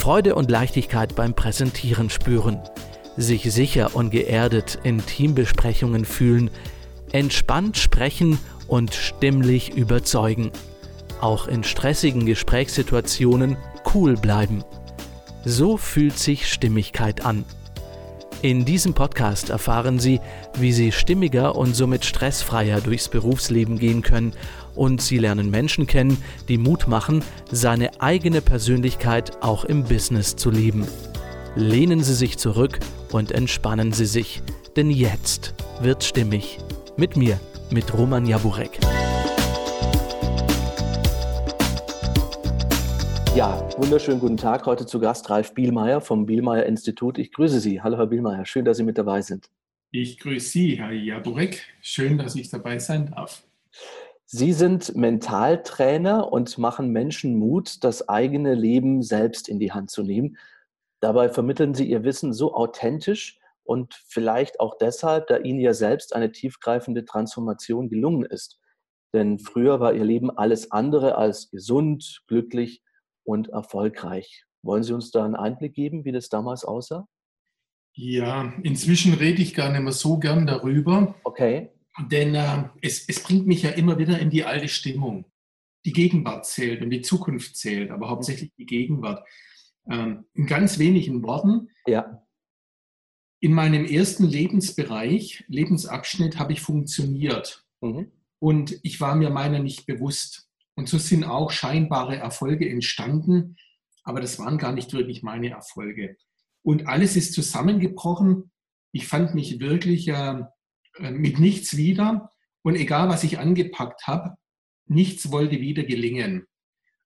Freude und Leichtigkeit beim Präsentieren spüren, sich sicher und geerdet in Teambesprechungen fühlen, entspannt sprechen und stimmlich überzeugen. Auch in stressigen Gesprächssituationen cool bleiben. So fühlt sich Stimmigkeit an. In diesem Podcast erfahren Sie, wie Sie stimmiger und somit stressfreier durchs Berufsleben gehen können und Sie lernen Menschen kennen, die Mut machen, seine eigene Persönlichkeit auch im Business zu leben. Lehnen Sie sich zurück und entspannen Sie sich, denn jetzt wird stimmig. Mit mir, mit Roman Jaburek. Ja, wunderschönen guten Tag. Heute zu Gast Ralf Bielmeier vom Bielmeier Institut. Ich grüße Sie. Hallo, Herr Bielmeier. Schön, dass Sie mit dabei sind. Ich grüße Sie, Herr Jaburek. Schön, dass ich dabei sein darf. Sie sind Mentaltrainer und machen Menschen Mut, das eigene Leben selbst in die Hand zu nehmen. Dabei vermitteln Sie Ihr Wissen so authentisch und vielleicht auch deshalb, da Ihnen ja selbst eine tiefgreifende Transformation gelungen ist. Denn früher war Ihr Leben alles andere als gesund, glücklich und erfolgreich. Wollen Sie uns da einen Einblick geben, wie das damals aussah? Ja, inzwischen rede ich gar nicht mehr so gern darüber. Okay. Denn äh, es, es bringt mich ja immer wieder in die alte Stimmung. Die Gegenwart zählt und die Zukunft zählt, aber hauptsächlich die Gegenwart. Ähm, in ganz wenigen Worten. Ja. In meinem ersten Lebensbereich, Lebensabschnitt, habe ich funktioniert. Mhm. Und ich war mir meiner nicht bewusst. Und so sind auch scheinbare Erfolge entstanden, aber das waren gar nicht wirklich meine Erfolge. Und alles ist zusammengebrochen. Ich fand mich wirklich äh, mit nichts wieder. Und egal, was ich angepackt habe, nichts wollte wieder gelingen.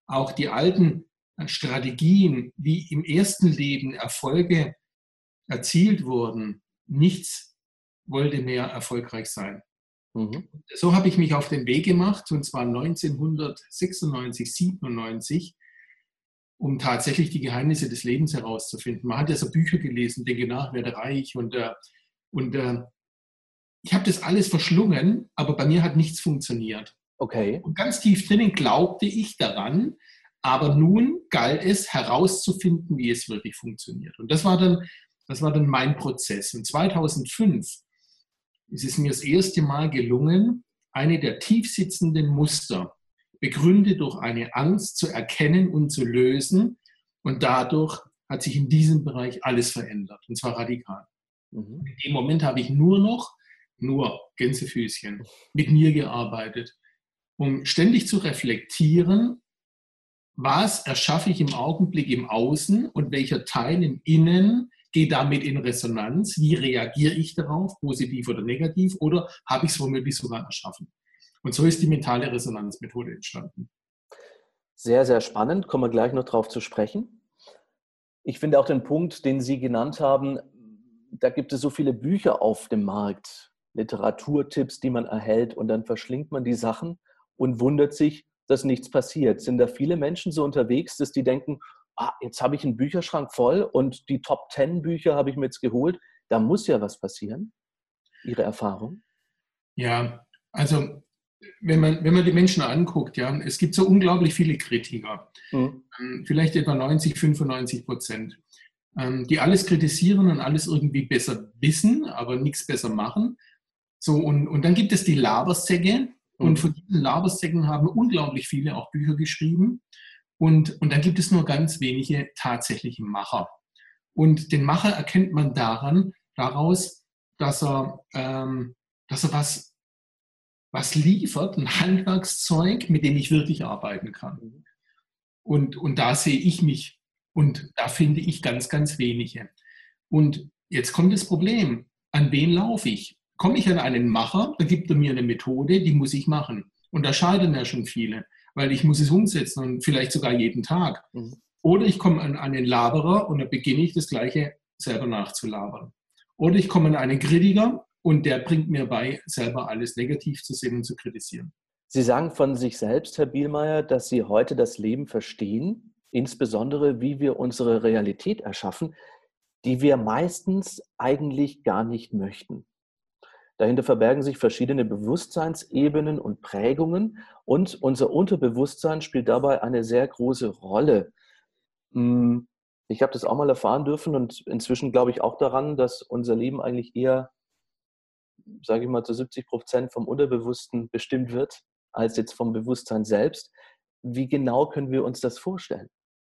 Auch die alten äh, Strategien, wie im ersten Leben Erfolge erzielt wurden, nichts wollte mehr erfolgreich sein. Mhm. So habe ich mich auf den Weg gemacht, und zwar 1996, 97, um tatsächlich die Geheimnisse des Lebens herauszufinden. Man hat ja so Bücher gelesen, denke nach, werde reich und, äh, und äh, ich habe das alles verschlungen, aber bei mir hat nichts funktioniert. Okay. Und ganz tief drinnen glaubte ich daran, aber nun galt es herauszufinden, wie es wirklich funktioniert. Und das war dann, das war dann mein Prozess. Und 2005 es ist mir das erste Mal gelungen, eine der tiefsitzenden Muster, begründet durch eine Angst, zu erkennen und zu lösen. Und dadurch hat sich in diesem Bereich alles verändert, und zwar radikal. Mhm. In dem Moment habe ich nur noch, nur Gänsefüßchen, mit mir gearbeitet, um ständig zu reflektieren, was erschaffe ich im Augenblick im Außen und welcher Teil im Innen gehe damit in Resonanz, wie reagiere ich darauf, positiv oder negativ, oder habe ich es womöglich sogar erschaffen. Und so ist die mentale Resonanzmethode entstanden. Sehr, sehr spannend, kommen wir gleich noch darauf zu sprechen. Ich finde auch den Punkt, den Sie genannt haben, da gibt es so viele Bücher auf dem Markt, Literaturtipps, die man erhält und dann verschlingt man die Sachen und wundert sich, dass nichts passiert. Sind da viele Menschen so unterwegs, dass die denken, ah, jetzt habe ich einen Bücherschrank voll und die Top 10 Bücher habe ich mir jetzt geholt. Da muss ja was passieren. Ihre Erfahrung? Ja, also wenn man, wenn man die Menschen anguckt, ja, es gibt so unglaublich viele Kritiker, mhm. vielleicht etwa 90, 95 Prozent, ähm, die alles kritisieren und alles irgendwie besser wissen, aber nichts besser machen. So, und, und dann gibt es die Labersäcke, mhm. und von diesen Labersäcken haben unglaublich viele auch Bücher geschrieben. Und, und dann gibt es nur ganz wenige tatsächliche Macher. Und den Macher erkennt man daran, daraus, dass er, ähm, dass er was, was liefert, ein Handwerkszeug, mit dem ich wirklich arbeiten kann. Und, und da sehe ich mich und da finde ich ganz, ganz wenige. Und jetzt kommt das Problem. An wen laufe ich? Komme ich an einen Macher, da gibt er mir eine Methode, die muss ich machen. Und da scheitern ja schon viele weil ich muss es umsetzen und vielleicht sogar jeden Tag. Mhm. Oder ich komme an einen Laberer und dann beginne ich das Gleiche selber nachzulabern. Oder ich komme an einen Kritiker und der bringt mir bei, selber alles negativ zu sehen und zu kritisieren. Sie sagen von sich selbst, Herr Bielmeier, dass Sie heute das Leben verstehen, insbesondere wie wir unsere Realität erschaffen, die wir meistens eigentlich gar nicht möchten. Dahinter verbergen sich verschiedene Bewusstseinsebenen und Prägungen und unser Unterbewusstsein spielt dabei eine sehr große Rolle. Hm, Ich habe das auch mal erfahren dürfen und inzwischen glaube ich auch daran, dass unser Leben eigentlich eher, sage ich mal, zu 70 Prozent vom Unterbewussten bestimmt wird, als jetzt vom Bewusstsein selbst. Wie genau können wir uns das vorstellen?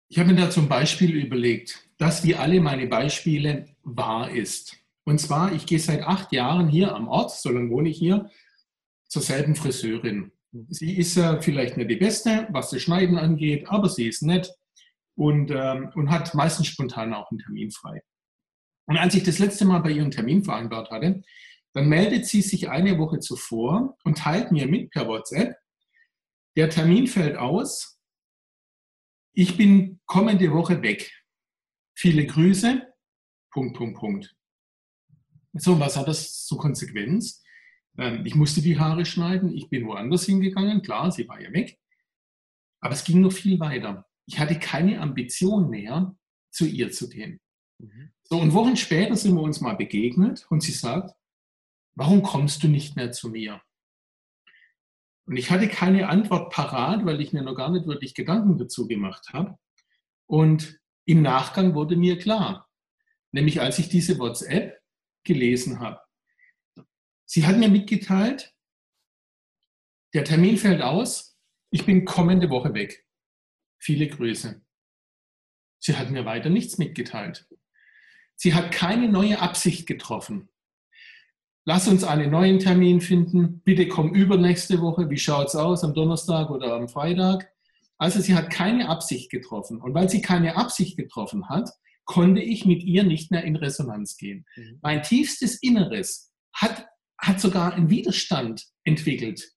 Ich habe mir da zum Beispiel überlegt, dass wie alle meine Beispiele wahr ist. Und zwar, ich gehe seit acht Jahren hier am Ort, so lange wohne ich hier, zur selben Friseurin. Sie ist ja vielleicht nicht die Beste, was das Schneiden angeht, aber sie ist nett und, ähm, und hat meistens spontan auch einen Termin frei. Und als ich das letzte Mal bei ihr einen Termin vereinbart hatte, dann meldet sie sich eine Woche zuvor und teilt mir mit per WhatsApp, der Termin fällt aus, ich bin kommende Woche weg. Viele Grüße, Punkt, Punkt, Punkt. So, was hat das zur Konsequenz? Ähm, ich musste die Haare schneiden, ich bin woanders hingegangen, klar, sie war ja weg. Aber es ging noch viel weiter. Ich hatte keine Ambition mehr, zu ihr zu gehen. Mhm. So, und Wochen später sind wir uns mal begegnet und sie sagt, warum kommst du nicht mehr zu mir? Und ich hatte keine Antwort parat, weil ich mir noch gar nicht wirklich Gedanken dazu gemacht habe. Und im Nachgang wurde mir klar, nämlich als ich diese WhatsApp gelesen habe. Sie hat mir mitgeteilt, der Termin fällt aus, ich bin kommende Woche weg. Viele Grüße. Sie hat mir weiter nichts mitgeteilt. Sie hat keine neue Absicht getroffen. Lass uns einen neuen Termin finden. Bitte komm übernächste Woche. Wie schaut es aus? Am Donnerstag oder am Freitag? Also sie hat keine Absicht getroffen. Und weil sie keine Absicht getroffen hat, konnte ich mit ihr nicht mehr in Resonanz gehen. Mhm. Mein tiefstes Inneres hat, hat sogar einen Widerstand entwickelt,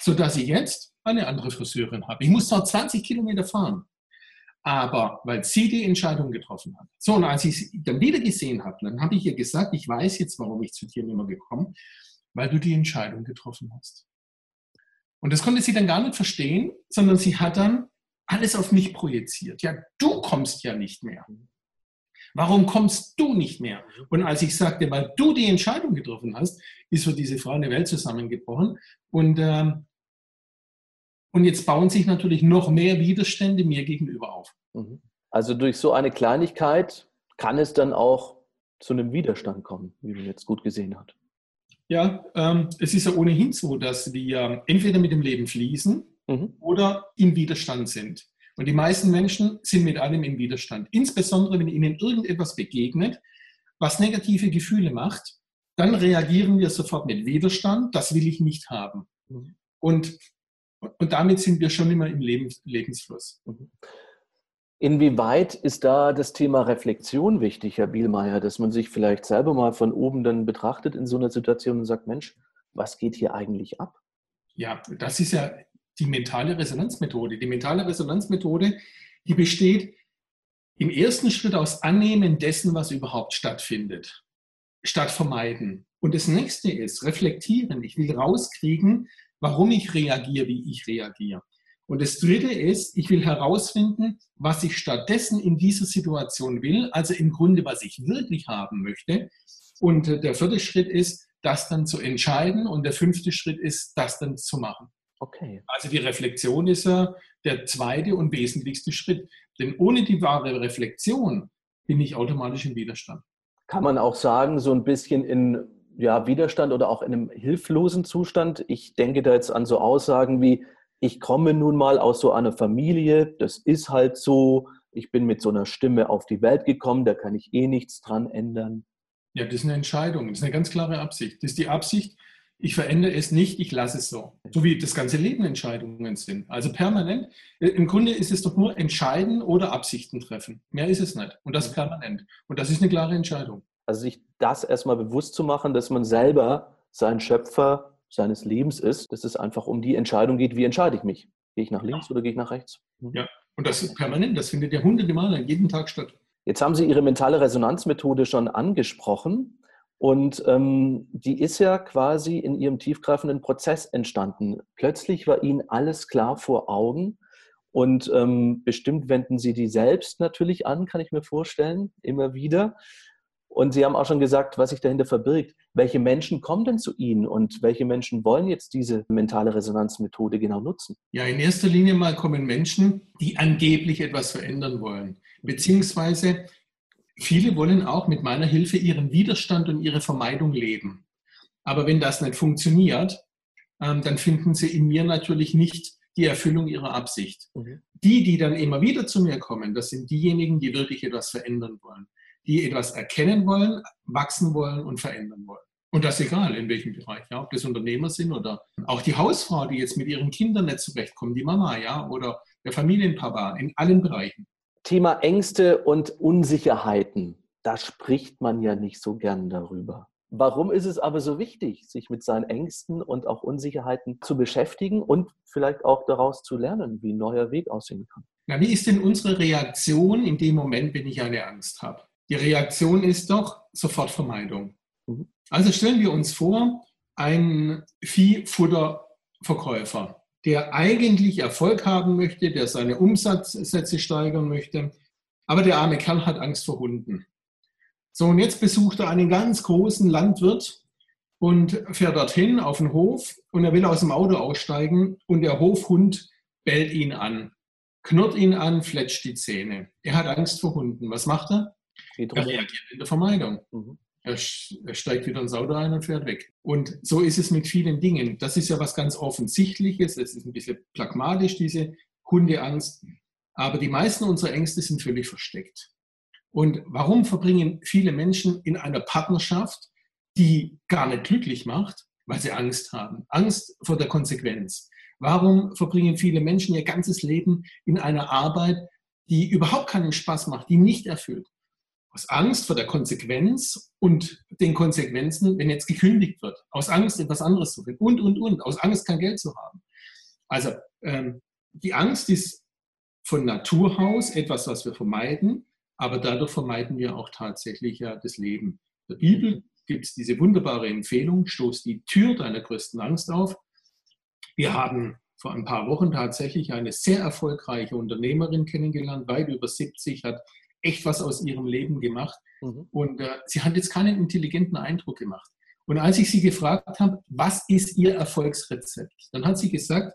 sodass ich jetzt eine andere Friseurin habe. Ich muss zwar 20 Kilometer fahren, aber weil sie die Entscheidung getroffen hat. So, und als ich sie dann wieder gesehen habe, dann habe ich ihr gesagt, ich weiß jetzt, warum ich zu dir nicht mehr gekommen, weil du die Entscheidung getroffen hast. Und das konnte sie dann gar nicht verstehen, sondern sie hat dann alles auf mich projiziert. Ja, du kommst ja nicht mehr. Warum kommst du nicht mehr? Und als ich sagte, weil du die Entscheidung getroffen hast, ist für diese Frau eine Welt zusammengebrochen. Und ähm, und jetzt bauen sich natürlich noch mehr Widerstände mir gegenüber auf. Mhm. Also durch so eine Kleinigkeit kann es dann auch zu einem Widerstand kommen, wie man jetzt gut gesehen hat. Ja, ähm, es ist ja ohnehin so, dass wir entweder mit dem Leben fließen mhm. oder im Widerstand sind. Und die meisten Menschen sind mit allem im Widerstand. Insbesondere, wenn ihnen irgendetwas begegnet, was negative Gefühle macht, dann reagieren wir sofort mit Widerstand, das will ich nicht haben. Mhm. Und und damit sind wir schon immer im Lebens Lebensfluss. Mhm. Inwieweit ist da das Thema Reflexion wichtig, Herr Bielmeier, dass man sich vielleicht selber mal von oben dann betrachtet in so einer Situation und sagt, Mensch, was geht hier eigentlich ab? Ja, das ist ja die mentale Resonanzmethode. Die mentale Resonanzmethode, die besteht im ersten Schritt aus Annehmen dessen, was überhaupt stattfindet, statt vermeiden. Und das nächste ist reflektieren. Ich will rauskriegen, warum ich reagiere, wie ich reagiere. Und das Dritte ist, ich will herausfinden, was ich stattdessen in dieser Situation will, also im Grunde, was ich wirklich haben möchte. Und der vierte Schritt ist, das dann zu entscheiden. Und der fünfte Schritt ist, das dann zu machen. Okay. Also die Reflexion ist ja der zweite und wesentlichste Schritt. Denn ohne die wahre Reflexion bin ich automatisch im Widerstand. Kann man auch sagen, so ein bisschen in ja, Widerstand oder auch in einem hilflosen Zustand. Ich denke da jetzt an so Aussagen wie, ich komme nun mal aus so einer Familie, das ist halt so, ich bin mit so einer Stimme auf die Welt gekommen, da kann ich eh nichts dran ändern. Ja, das ist eine Entscheidung, das ist eine ganz klare Absicht. Das ist die Absicht, ich verändere es nicht, ich lasse es so. So wie das ganze Leben Entscheidungen sind. Also permanent. Äh, Im Grunde ist es doch nur entscheiden oder Absichten treffen. Mehr ist es nicht. Und das permanent. Und das ist eine klare Entscheidung. Also sich das erstmal bewusst zu machen, dass man selber sein Schöpfer seines Lebens ist, dass es einfach um die Entscheidung geht, wie entscheide ich mich? Gehe ich nach links oder gehe ich nach rechts? Mhm. Ja, und das ist permanent, das findet ja hunderte Male jeden Tag statt. Jetzt haben Sie Ihre mentale Resonanzmethode schon angesprochen. Und ähm, die ist ja quasi in Ihrem tiefgreifenden Prozess entstanden. Plötzlich war Ihnen alles klar vor Augen. Und ähm, bestimmt wenden Sie die selbst natürlich an, kann ich mir vorstellen, immer wieder. Und Sie haben auch schon gesagt, was sich dahinter verbirgt. Welche Menschen kommen denn zu Ihnen und welche Menschen wollen jetzt diese mentale Resonanzmethode genau nutzen? Ja, in erster Linie mal kommen Menschen, die angeblich etwas verändern wollen. Beziehungsweise viele wollen auch mit meiner Hilfe ihren Widerstand und ihre Vermeidung leben. Aber wenn das nicht funktioniert, ähm, dann finden sie in mir natürlich nicht die Erfüllung ihrer Absicht. Mhm. Die, die dann immer wieder zu mir kommen, das sind diejenigen, die wirklich etwas verändern wollen die etwas erkennen wollen, wachsen wollen und verändern wollen. Und das egal, in welchem Bereich, ja, ob das Unternehmer sind oder auch die Hausfrau, die jetzt mit ihren Kindern nicht zurechtkommt, die Mama, ja, oder der Familienpapa, in allen Bereichen. Thema Ängste und Unsicherheiten, da spricht man ja nicht so gern darüber. Warum ist es aber so wichtig, sich mit seinen Ängsten und auch Unsicherheiten zu beschäftigen und vielleicht auch daraus zu lernen, wie ein neuer Weg aussehen kann? Na, wie ist denn unsere Reaktion in dem Moment, wenn ich eine Angst habe? Die Reaktion ist doch Sofortvermeidung. Mhm. Also stellen wir uns vor, ein Viehfutterverkäufer, der eigentlich Erfolg haben möchte, der seine Umsatzsätze steigern möchte, aber der arme Kerl hat Angst vor Hunden. So, und jetzt besucht er einen ganz großen Landwirt und fährt dorthin auf den Hof und er will aus dem Auto aussteigen und der Hofhund bellt ihn an, knurrt ihn an, fletscht die Zähne. Er hat Angst vor Hunden. Was macht er? Er reagiert in der Vermeidung. Mhm. Er, er, steigt wieder ins Auto ein und fährt weg. Und so ist es mit vielen Dingen. Das ist ja was ganz Offensichtliches. Es ist ein bisschen pragmatisch, diese Hundeangst. Aber die meisten unserer Ängste sind völlig versteckt. Und warum verbringen viele Menschen in einer Partnerschaft, die gar nicht glücklich macht, weil sie Angst haben? Angst vor der Konsequenz. Warum verbringen viele Menschen ihr ganzes Leben in einer Arbeit, die überhaupt keinen Spaß macht, die nicht erfüllt? Aus Angst vor der Konsequenz und den Konsequenzen, wenn jetzt gekündigt wird, aus Angst etwas anderes zu finden und, und, und, aus Angst kein Geld zu haben. Also ähm, die Angst ist von Natur aus etwas, was wir vermeiden, aber dadurch vermeiden wir auch tatsächlich ja das Leben. In der Bibel gibt es diese wunderbare Empfehlung, stoß die Tür deiner größten Angst auf. Wir haben vor ein paar Wochen tatsächlich eine sehr erfolgreiche Unternehmerin kennengelernt, weit über 70, hat echt was aus ihrem Leben gemacht. Mhm. Und äh, sie hat jetzt keinen intelligenten Eindruck gemacht. Und als ich sie gefragt habe, was ist ihr Erfolgsrezept, dann hat sie gesagt,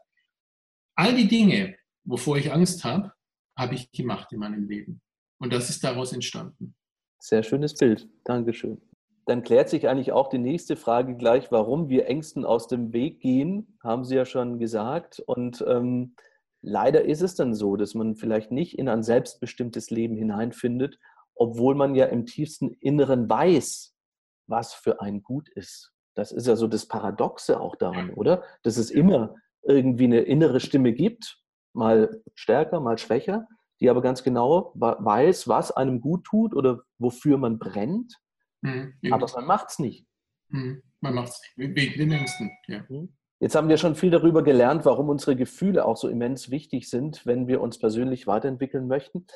all die Dinge, wovor ich Angst habe, habe ich gemacht in meinem Leben. Und das ist daraus entstanden. Sehr schönes Bild. Dankeschön. Dann klärt sich eigentlich auch die nächste Frage gleich, warum wir Ängsten aus dem Weg gehen, haben Sie ja schon gesagt. Und ähm, Leider ist es dann so, dass man vielleicht nicht in ein selbstbestimmtes Leben hineinfindet, obwohl man ja im tiefsten Inneren weiß, was für ein Gut ist. Das ist ja so das Paradoxe auch daran, oder? Dass es immer irgendwie eine innere Stimme gibt, mal stärker, mal schwächer, die aber ganz genau weiß, was einem gut tut oder wofür man brennt. Mhm, aber man macht es nicht. Mhm, man macht es nicht, wegen den Ängsten. Ja. Mhm. Jetzt haben wir schon viel darüber gelernt, warum unsere Gefühle auch so immens wichtig sind, wenn wir uns persönlich weiterentwickeln möchten.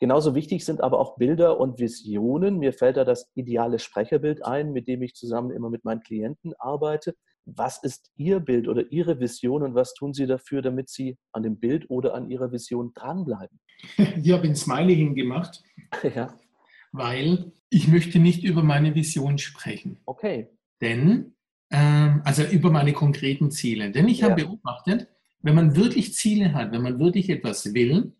Genauso wichtig sind aber auch Bilder und Visionen. Mir fällt da das ideale Sprecherbild ein, mit dem ich zusammen immer mit meinen Klienten arbeite. Was ist Ihr Bild oder Ihre Vision und was tun Sie dafür, damit Sie an dem Bild oder an Ihrer Vision dranbleiben? Ich habe ein Smiley hingemacht, ja. weil ich möchte nicht über meine Vision sprechen. Okay. Denn ähm, also über meine konkreten Ziele. Denn ich ja. habe beobachtet, wenn man wirklich Ziele hat, wenn man wirklich etwas will,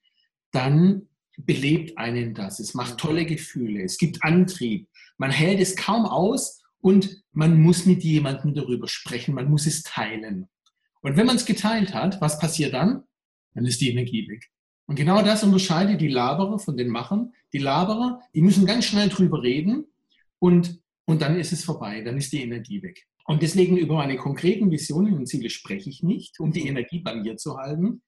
dann belebt einen das. Es macht tolle Gefühle, es gibt Antrieb. Man hält es kaum aus und man muss mit jemandem darüber sprechen, man muss es teilen. Und wenn man es geteilt hat, was passiert dann? Dann ist die Energie weg. Und genau das unterscheidet die Laberer von den Machern. Die Laberer, die müssen ganz schnell drüber reden und, und dann ist es vorbei, dann ist die Energie weg. Und deswegen über meine konkreten Visionen und Ziele spreche ich nicht, um die Energie bei mir zu halten.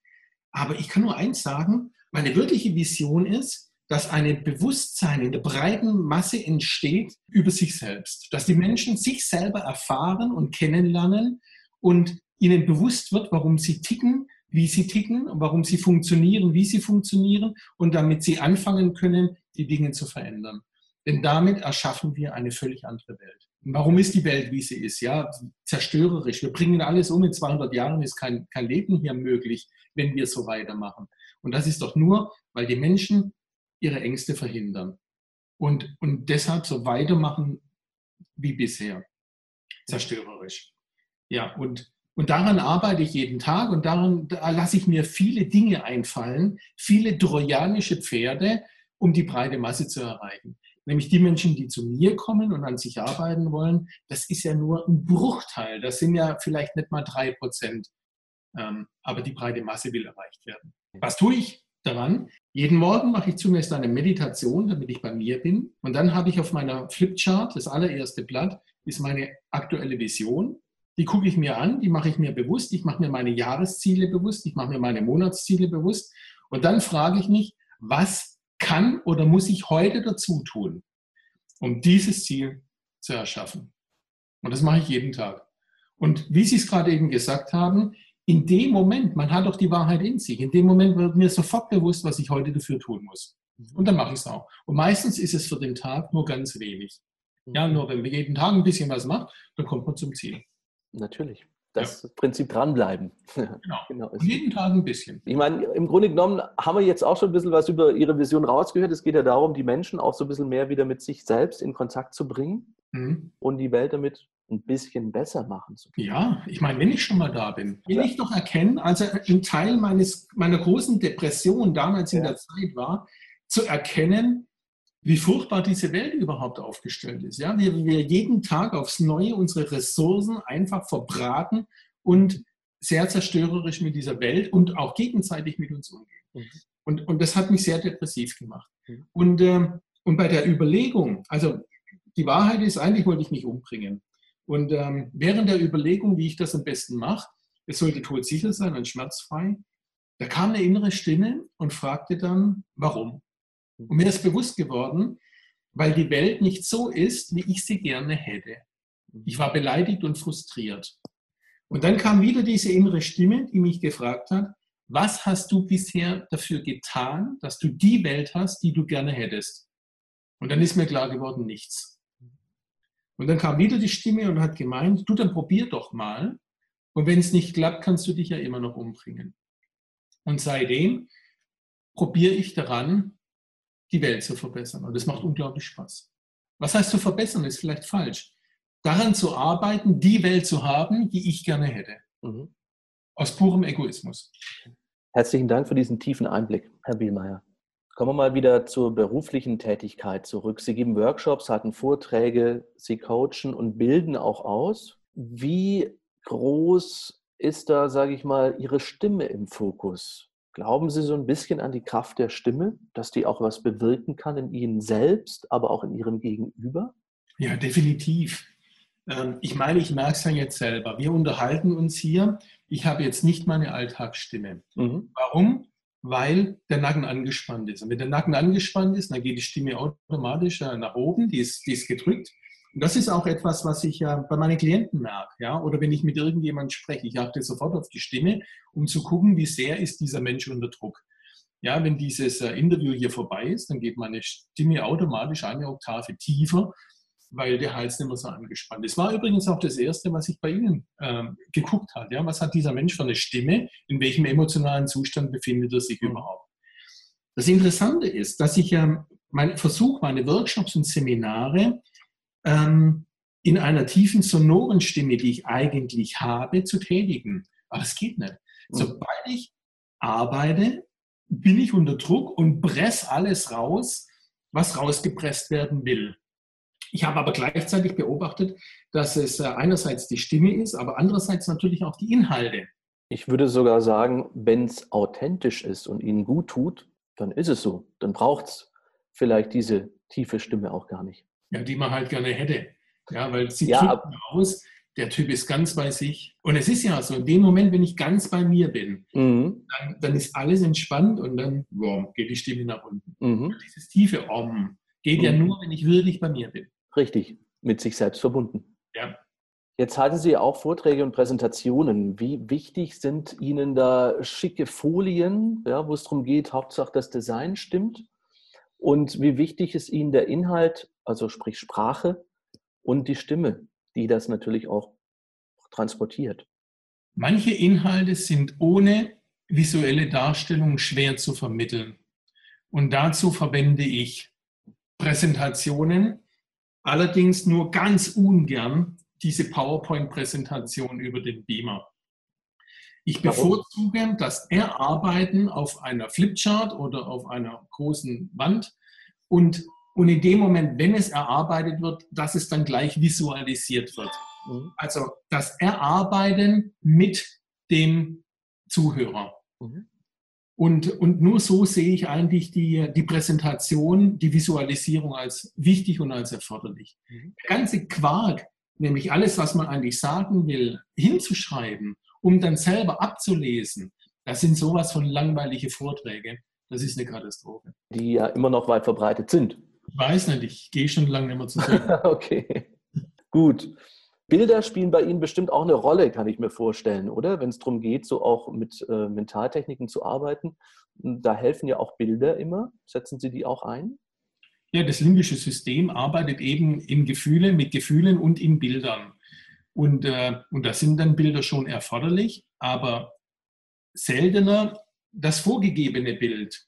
Aber ich kann nur eins sagen, meine wirkliche Vision ist, dass ein Bewusstsein in der breiten Masse entsteht über sich selbst. Dass die Menschen sich selber erfahren und kennenlernen und ihnen bewusst wird, warum sie ticken, wie sie ticken, warum sie funktionieren, wie sie funktionieren und damit sie anfangen können, die Dinge zu verändern. Denn damit erschaffen wir eine völlig andere Welt. Warum ist die Welt, wie sie ist? Ja, zerstörerisch. Wir bringen alles um. In 200 Jahren ist kein, kein Leben hier möglich, wenn wir so weitermachen. Und das ist doch nur, weil die Menschen ihre Ängste verhindern. und, und deshalb so weitermachen wie bisher. Zerstörerisch. Ja, und, und daran arbeite ich jeden Tag und daran da lasse ich mir viele Dinge einfallen, viele trojanische Pferde, um die breite Masse zu erreichen. Nämlich die Menschen, die zu mir kommen und an sich arbeiten wollen, das ist ja nur ein Bruchteil. Das sind ja vielleicht nicht mal drei Prozent. Ähm, aber die breite Masse will erreicht werden. Was tue ich daran? Jeden Morgen mache ich zunächst eine Meditation, damit ich bei mir bin. Und dann habe ich auf meiner Flipchart, das allererste Blatt, ist meine aktuelle Vision. Die gucke ich mir an, die mache ich mir bewusst. Ich mache mir meine Jahresziele bewusst, ich mache mir meine Monatsziele bewusst. Und dann frage ich mich, was kann oder muss ich heute dazu tun, um dieses Ziel zu erschaffen? Und das mache ich jeden Tag. Und wie Sie es gerade eben gesagt haben, in dem Moment, man hat doch die Wahrheit in sich, in dem Moment wird mir sofort bewusst, was ich heute dafür tun muss. Und dann mache ich es auch. Und meistens ist es für den Tag nur ganz wenig. Ja, nur wenn man jeden Tag ein bisschen was macht, dann kommt man zum Ziel. Natürlich. Das ja. Prinzip dranbleiben. Genau. genau. Und jeden Tag ein bisschen. Ich meine, im Grunde genommen haben wir jetzt auch schon ein bisschen was über Ihre Vision rausgehört. Es geht ja darum, die Menschen auch so ein bisschen mehr wieder mit sich selbst in Kontakt zu bringen mhm. und die Welt damit ein bisschen besser machen zu können. Ja, ich meine, wenn ich schon mal da bin, will ja. ich doch erkennen, also ein Teil meines, meiner großen Depression damals in ja. der Zeit war, zu erkennen, wie furchtbar diese Welt überhaupt aufgestellt ist. Ja, wir, wir jeden Tag aufs Neue unsere Ressourcen einfach verbraten und sehr zerstörerisch mit dieser Welt und auch gegenseitig mit uns umgehen. Mhm. Und, und das hat mich sehr depressiv gemacht. Mhm. Und, äh, und bei der Überlegung, also die Wahrheit ist, eigentlich wollte ich mich umbringen. Und ähm, während der Überlegung, wie ich das am besten mache, es sollte todsicher sein und schmerzfrei, da kam eine innere Stimme und fragte dann, warum? Und mir ist bewusst geworden, weil die Welt nicht so ist, wie ich sie gerne hätte. Ich war beleidigt und frustriert. Und dann kam wieder diese innere Stimme, die mich gefragt hat, was hast du bisher dafür getan, dass du die Welt hast, die du gerne hättest? Und dann ist mir klar geworden, nichts. Und dann kam wieder die Stimme und hat gemeint, du dann probier doch mal. Und wenn es nicht klappt, kannst du dich ja immer noch umbringen. Und seitdem probiere ich daran, die Welt zu verbessern. Und das macht unglaublich Spaß. Was heißt zu verbessern, ist vielleicht falsch. Daran zu arbeiten, die Welt zu haben, die ich gerne hätte. Mhm. Aus purem Egoismus. Herzlichen Dank für diesen tiefen Einblick, Herr Bielmeier. Kommen wir mal wieder zur beruflichen Tätigkeit zurück. Sie geben Workshops, hatten Vorträge, Sie coachen und bilden auch aus. Wie groß ist da, sage ich mal, Ihre Stimme im Fokus? Glauben Sie so ein bisschen an die Kraft der Stimme, dass die auch was bewirken kann in Ihnen selbst, aber auch in Ihrem Gegenüber? Ja, definitiv. Ähm, ich meine, ich merke es ja jetzt selber. Wir unterhalten uns hier. Ich habe jetzt nicht meine Alltagsstimme. Mhm. Warum? weil der Nacken angespannt ist. Und wenn der Nacken angespannt ist, dann geht die Stimme automatisch äh, nach oben, die ist, die ist gedrückt. Und das ist auch etwas, was ich ja bei meinen Klienten merke, ja, oder wenn ich mit irgendjemandem spreche. Ich achte sofort auf die Stimme, um zu gucken, wie sehr ist dieser Mensch unter Druck. Ja, wenn dieses äh, Interview hier vorbei ist, dann geht meine Stimme automatisch eine Oktave tiefer weil der Hals nicht mehr so angespannt ist. War übrigens auch das Erste, was ich bei Ihnen äh, geguckt habe. Ja? Was hat dieser Mensch für eine Stimme? In welchem emotionalen Zustand befindet er sich mhm. überhaupt? Das Interessante ist, dass ich ähm, mein, versuche, meine Workshops und Seminare ähm, in einer tiefen sonoren Stimme, die ich eigentlich habe, zu tätigen. Aber es geht nicht. Mhm. Sobald ich arbeite, bin ich unter Druck und presse alles raus, was rausgepresst werden will. Ich habe aber gleichzeitig beobachtet, dass es äh, einerseits die Stimme ist, aber andererseits natürlich auch die Inhalte. Ich würde sogar sagen, wenn es authentisch ist und Ihnen gut tut, dann ist es so. Dann braucht es vielleicht diese tiefe Stimme auch gar nicht. Ja, die man halt gerne hätte. Ja, weil sie ja, aus, der Typ ist ganz bei sich. Und es ist ja so, in dem Moment, wenn ich ganz bei mir bin, mhm. dann, dann, ist alles entspannt und dann wow, geht die Stimme nach unten. Mhm. Dieses tiefe Om geht mhm. ja nur, wenn ich wirklich bei mir bin. Richtig, mit sich selbst verbunden. Ja. Jetzt halten Sie auch Vorträge und Präsentationen. Wie wichtig sind Ihnen da schicke Folien, ja, wo es darum geht, Hauptsache das Design stimmt? Und wie wichtig ist Ihnen der Inhalt, also sprich Sprache und die Stimme, die das natürlich auch transportiert? Manche Inhalte sind ohne visuelle Darstellung schwer zu vermitteln. Und dazu verwende ich Präsentationen, allerdings nur ganz ungern diese PowerPoint-Präsentation über den Beamer. Ich bevorzuge das Erarbeiten auf einer Flipchart oder auf einer großen Wand und, und in dem Moment, wenn es erarbeitet wird, dass es dann gleich visualisiert wird. Mhm. Also das Erarbeiten mit dem Zuhörer. Mhm. Und, und nur so sehe ich eigentlich die, die Präsentation, die Visualisierung als wichtig und als erforderlich. Mhm. Der ganze Quark, nämlich alles, was man eigentlich sagen will, hinzuschreiben, um dann selber abzulesen, das sind sowas von langweilige Vorträge. Das ist eine Katastrophe. Die ja immer noch weit verbreitet sind. Ich weiß nicht, ich gehe schon lange nicht mehr zu okay. Gut. Bilder spielen bei Ihnen bestimmt auch eine Rolle, kann ich mir vorstellen, oder? Wenn es darum geht, so auch mit äh, Mentaltechniken zu arbeiten. Da helfen ja auch Bilder immer. Setzen Sie die auch ein? Ja, das limbische System arbeitet eben in Gefühlen, mit Gefühlen und in Bildern. Und, äh, und da sind dann Bilder schon erforderlich, aber seltener das vorgegebene Bild,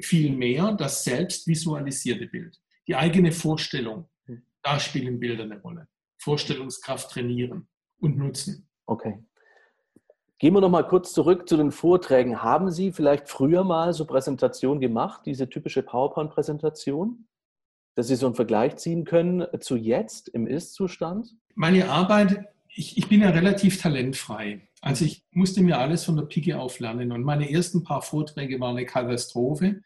vielmehr das selbst visualisierte Bild, die eigene Vorstellung. Hm. Da spielen Bilder eine Rolle. Vorstellungskraft trainieren und nutzen. Okay. Gehen wir noch mal kurz zurück zu den Vorträgen. Haben Sie vielleicht früher mal so Präsentationen gemacht, diese typische PowerPoint-Präsentation, dass Sie so einen Vergleich ziehen können zu jetzt im Ist-Zustand? Meine Arbeit, ich, ich bin ja relativ talentfrei. Also ich musste mir alles von der Pike auf lernen und meine ersten paar Vorträge waren eine Katastrophe.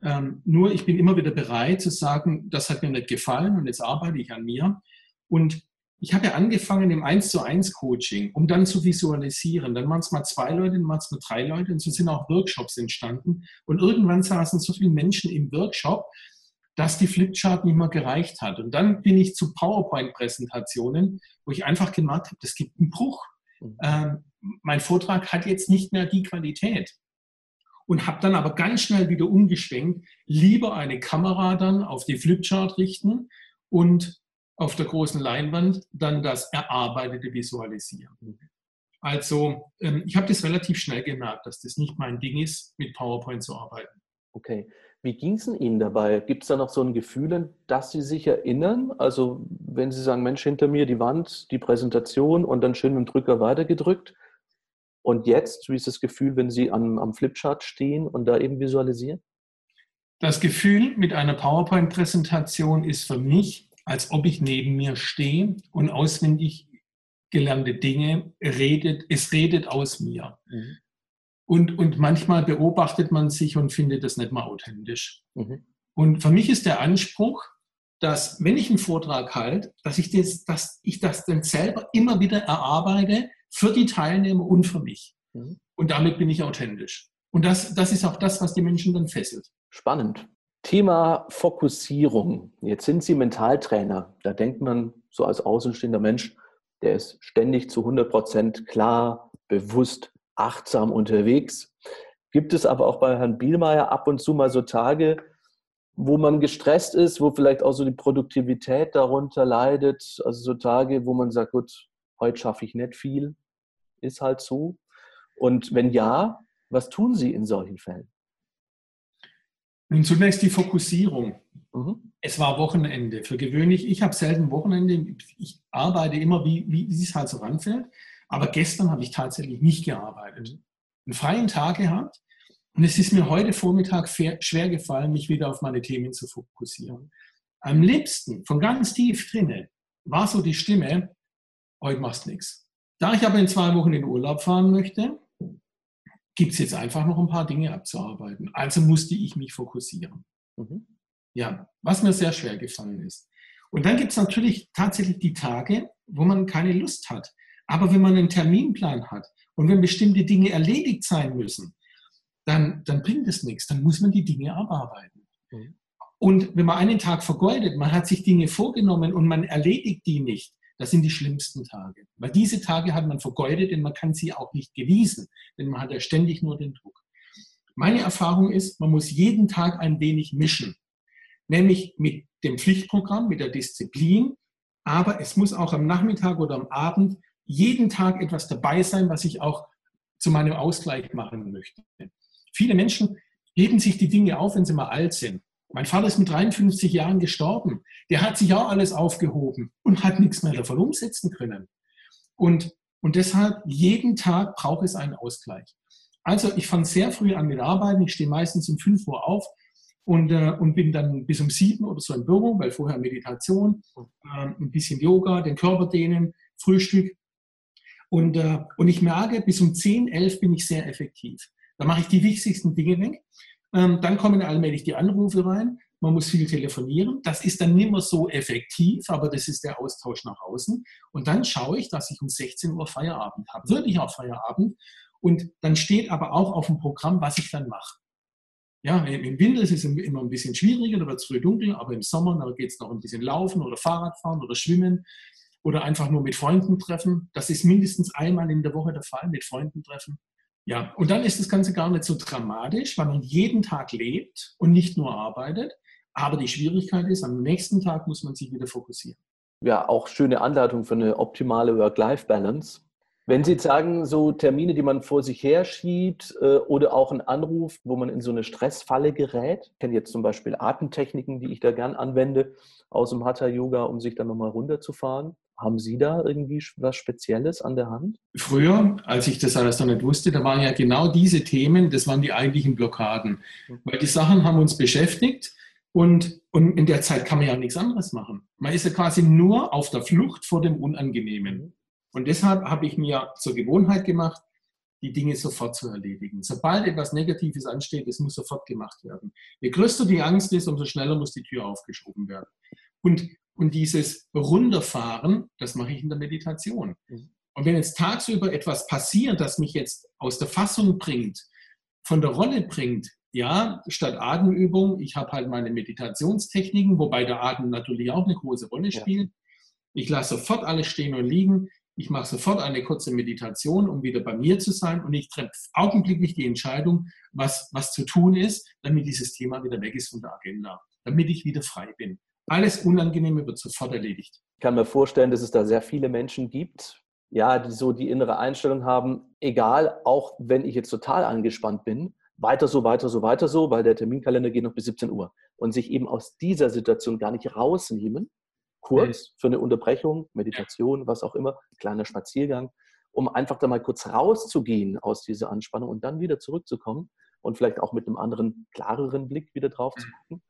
Ähm, nur ich bin immer wieder bereit zu sagen, das hat mir nicht gefallen und jetzt arbeite ich an mir. Und ich habe ja angefangen im 1 zu 1 Coaching, um dann zu visualisieren. Dann waren es mal zwei Leute, dann waren es mal drei Leute und so sind auch Workshops entstanden. Und irgendwann saßen so viele Menschen im Workshop, dass die Flipchart nicht mehr gereicht hat. Und dann bin ich zu PowerPoint-Präsentationen, wo ich einfach gemerkt habe, das gibt einen Bruch. Mhm. Ähm, mein Vortrag hat jetzt nicht mehr die Qualität. Und habe dann aber ganz schnell wieder umgeschwenkt, lieber eine Kamera dann auf die Flipchart richten und auf der großen Leinwand dann das erarbeitete Visualisieren. Also ähm, ich habe das relativ schnell gemerkt, dass das nicht mein Ding ist, mit PowerPoint zu arbeiten. Okay. Wie ging es Ihnen dabei? Gibt es da noch so ein Gefühl, dass Sie sich erinnern? Also wenn Sie sagen, Mensch, hinter mir die Wand, die Präsentation und dann schön mit dem Drücker weitergedrückt. Und jetzt, wie ist das Gefühl, wenn Sie am, am Flipchart stehen und da eben visualisieren? Das Gefühl mit einer PowerPoint-Präsentation ist für mich, als ob ich neben mir stehe und auswendig gelernte Dinge redet, es redet aus mir. Mhm. Und, und manchmal beobachtet man sich und findet das nicht mal authentisch. Mhm. Und für mich ist der Anspruch, dass wenn ich einen Vortrag halte, dass ich das, dass ich das dann selber immer wieder erarbeite für die Teilnehmer und für mich. Mhm. Und damit bin ich authentisch. Und das, das ist auch das, was die Menschen dann fesselt. Spannend. Thema Fokussierung. Jetzt sind Sie Mentaltrainer. Da denkt man so als außenstehender Mensch, der ist ständig zu 100 Prozent klar, bewusst, achtsam unterwegs. Gibt es aber auch bei Herrn Bielmeier ab und zu mal so Tage, wo man gestresst ist, wo vielleicht auch so die Produktivität darunter leidet? Also so Tage, wo man sagt, gut, heute schaffe ich nicht viel, ist halt so. Und wenn ja, was tun Sie in solchen Fällen? Nun zunächst die Fokussierung. Mhm. Es war Wochenende. Für gewöhnlich, ich habe selten Wochenende. Ich arbeite immer, wie, wie es halt so ranfällt. Aber gestern habe ich tatsächlich nicht gearbeitet. Einen freien Tag gehabt. Und es ist mir heute Vormittag schwer gefallen, mich wieder auf meine Themen zu fokussieren. Am liebsten, von ganz tief drinnen, war so die Stimme, heute machst nichts. Da ich aber in zwei Wochen in Urlaub fahren möchte, gibt es jetzt einfach noch ein paar Dinge abzuarbeiten. Also musste ich mich fokussieren. Mhm. Ja, was mir sehr schwer gefallen ist. Und dann gibt es natürlich tatsächlich die Tage, wo man keine Lust hat. Aber wenn man einen Terminplan hat und wenn bestimmte Dinge erledigt sein müssen, dann, dann bringt es nichts. Dann muss man die Dinge abarbeiten. Mhm. Und wenn man einen Tag vergeudet, man hat sich Dinge vorgenommen und man erledigt die nicht, das sind die schlimmsten Tage. Weil diese Tage hat man vergeudet, denn man kann sie auch nicht genießen, denn man hat ja ständig nur den Druck. Meine Erfahrung ist, man muss jeden Tag ein wenig mischen, nämlich mit dem Pflichtprogramm, mit der Disziplin, aber es muss auch am Nachmittag oder am Abend jeden Tag etwas dabei sein, was ich auch zu meinem Ausgleich machen möchte. Viele Menschen heben sich die Dinge auf, wenn sie mal alt sind Mein Vater ist mit 53 Jahren gestorben. Der hat sich auch alles aufgehoben und hat nichts mehr davon umsetzen können. Und, und deshalb, jeden Tag braucht es einen Ausgleich. Also ich fange sehr früh an mit Arbeiten. Ich stehe meistens um 5 Uhr auf und, äh, und bin dann bis um 7 oder so im Büro, weil vorher Meditation, äh, ein bisschen Yoga, den Körper dehnen, Frühstück. Und, äh, und ich merke, bis um 10, 11 bin ich sehr effektiv. Da mache ich die wichtigsten Dinge weg. Ähm, dann kommen allmählich die Anrufe rein. Man muss viel telefonieren. Das ist dann nicht mehr so effektiv, aber das ist der Austausch nach außen. Und dann schaue ich, dass ich um 16 Uhr Feierabend habe. Wirklich auch Feierabend. Und dann steht aber auch auf dem Programm, was ich dann mache. Ja, im Winter ist es immer ein bisschen schwieriger, da wird es früh dunkel, aber im Sommer, geht es noch ein bisschen laufen oder Fahrradfahren oder schwimmen oder einfach nur mit Freunden treffen. Das ist mindestens einmal in der Woche der Fall, mit Freunden treffen. Ja, und dann ist das Ganze gar nicht so dramatisch, weil man jeden Tag lebt und nicht nur arbeitet. Aber die Schwierigkeit ist, am nächsten Tag muss man sich wieder fokussieren. Ja, auch schöne Anleitung für eine optimale Work-Life-Balance. Wenn Sie sagen, so Termine, die man vor sich her schiebt äh, oder auch ein Anruf, wo man in so eine Stressfalle gerät, ich kenne jetzt zum Beispiel Atemtechniken, die ich da gern anwende aus dem Hatha-Yoga, um sich dann nochmal runterzufahren. Haben Sie da irgendwie was Spezielles an der Hand? Früher, als ich das alles noch nicht wusste, da waren ja genau diese Themen, das waren die eigentlichen Blockaden. Mhm. Weil die Sachen haben uns beschäftigt und, und in der Zeit kann man ja nichts anderes machen. Man ist ja quasi nur auf der Flucht vor dem Unangenehmen. Und deshalb habe ich mir zur Gewohnheit gemacht, die Dinge sofort zu erledigen. Sobald etwas Negatives ansteht, es muss sofort gemacht werden. Je größer die Angst ist, umso schneller muss die Tür aufgeschoben werden. Und und dieses Runterfahren, das mache ich in der Meditation. Und wenn jetzt tagsüber etwas passiert, das mich jetzt aus der Fassung bringt, von der Rolle bringt, ja, statt Atemübung, ich habe halt meine Meditationstechniken, wobei der Atem natürlich auch eine große Rolle spielt. Ja. Ich lasse sofort alles stehen und liegen. Ich mache sofort eine kurze Meditation, um wieder bei mir zu sein. Und ich treffe augenblicklich die Entscheidung, was, was zu tun ist, damit dieses Thema wieder weg ist von der Agenda, damit ich wieder frei bin. Alles Unangenehme wird sofort erledigt. Ich kann mir vorstellen, dass es da sehr viele Menschen gibt, ja, die so die innere Einstellung haben, egal, auch wenn ich jetzt total angespannt bin, weiter so, weiter so, weiter so, weil der Terminkalender geht noch bis 17 Uhr. Und sich eben aus dieser Situation gar nicht rausnehmen, kurz für eine Unterbrechung, Meditation, was auch immer, kleiner Spaziergang, um einfach da mal kurz rauszugehen aus dieser Anspannung und dann wieder zurückzukommen und vielleicht auch mit einem anderen, klareren Blick wieder drauf zu gucken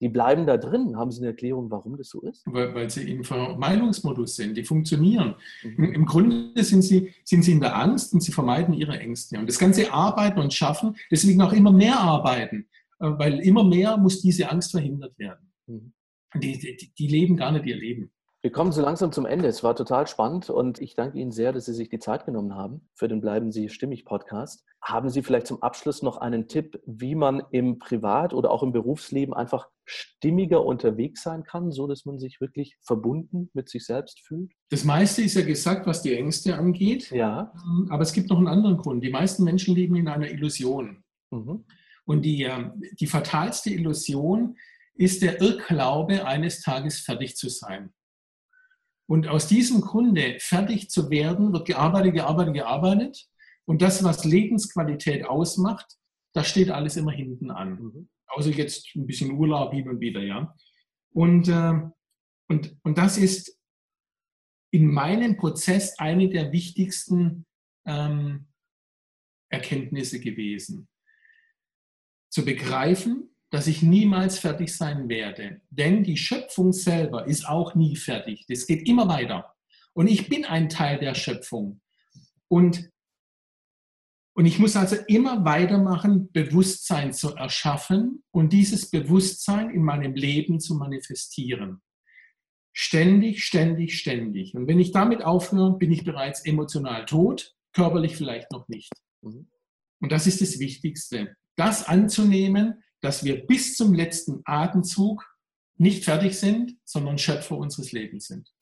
die bleiben da drin. Haben Sie eine Erklärung, warum das so ist? Weil, weil sie im Vermeidungsmodus sind, die funktionieren. Mhm. Im Grunde sind sie, sind sie in der Angst und sie vermeiden ihre Ängste. Und das ganze Arbeiten und Schaffen, deswegen auch immer mehr arbeiten, äh, weil immer mehr muss diese Angst verhindert werden. Mhm. Die, die, die leben gar nicht ihr Leben. Wir kommen so langsam zum Ende. Es war total spannend und ich danke Ihnen sehr, dass Sie sich die Zeit genommen haben für den Bleiben Sie Stimmig Podcast. Haben Sie vielleicht zum Abschluss noch einen Tipp, wie man im Privat- oder auch im Berufsleben einfach stimmiger unterwegs sein kann, so dass man sich wirklich verbunden mit sich selbst fühlt? Das meiste ist ja gesagt, was die Ängste angeht. Ja. Aber es gibt noch einen anderen Grund. Die meisten Menschen leben in einer Illusion. Mhm. Und die, ähm, die fatalste Illusion ist der Irrglaube, eines Tages fertig zu sein. Und aus diesem Grunde fertig zu werden, wird gearbeitet, gearbeitet, gearbeitet. Und das, was Lebensqualität ausmacht, das steht alles immer hinten an. Mhm. Außer jetzt ein bisschen Urlaub hin und wieder, ja. Und, äh, und, und das ist in meinem Prozess eine der wichtigsten ähm, Erkenntnisse gewesen. Zu begreifen, dass ich niemals fertig sein werde. Denn die Schöpfung selber ist auch nie fertig. Das geht immer weiter. Und ich bin ein Teil der Schöpfung. Und, und ich muss also immer weitermachen, Bewusstsein zu erschaffen und dieses Bewusstsein in meinem Leben zu manifestieren. Ständig, ständig, ständig. Und wenn ich damit aufhöre, bin ich bereits emotional tot, körperlich vielleicht noch nicht. Mhm. Und das ist das Wichtigste. Das anzunehmen, dass wir bis zum letzten Atemzug nicht fertig sind, sondern Schöpfer unseres Lebens sind.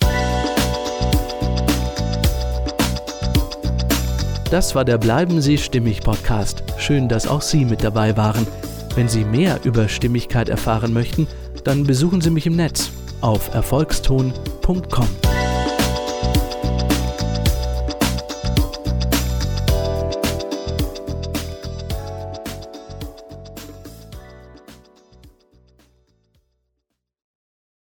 Das war der Bleiben Sie Stimmig Podcast. Schön, dass auch Sie mit dabei waren. Wenn Sie mehr über Stimmigkeit erfahren möchten, dann besuchen Sie mich im Netz auf erfolgston.com.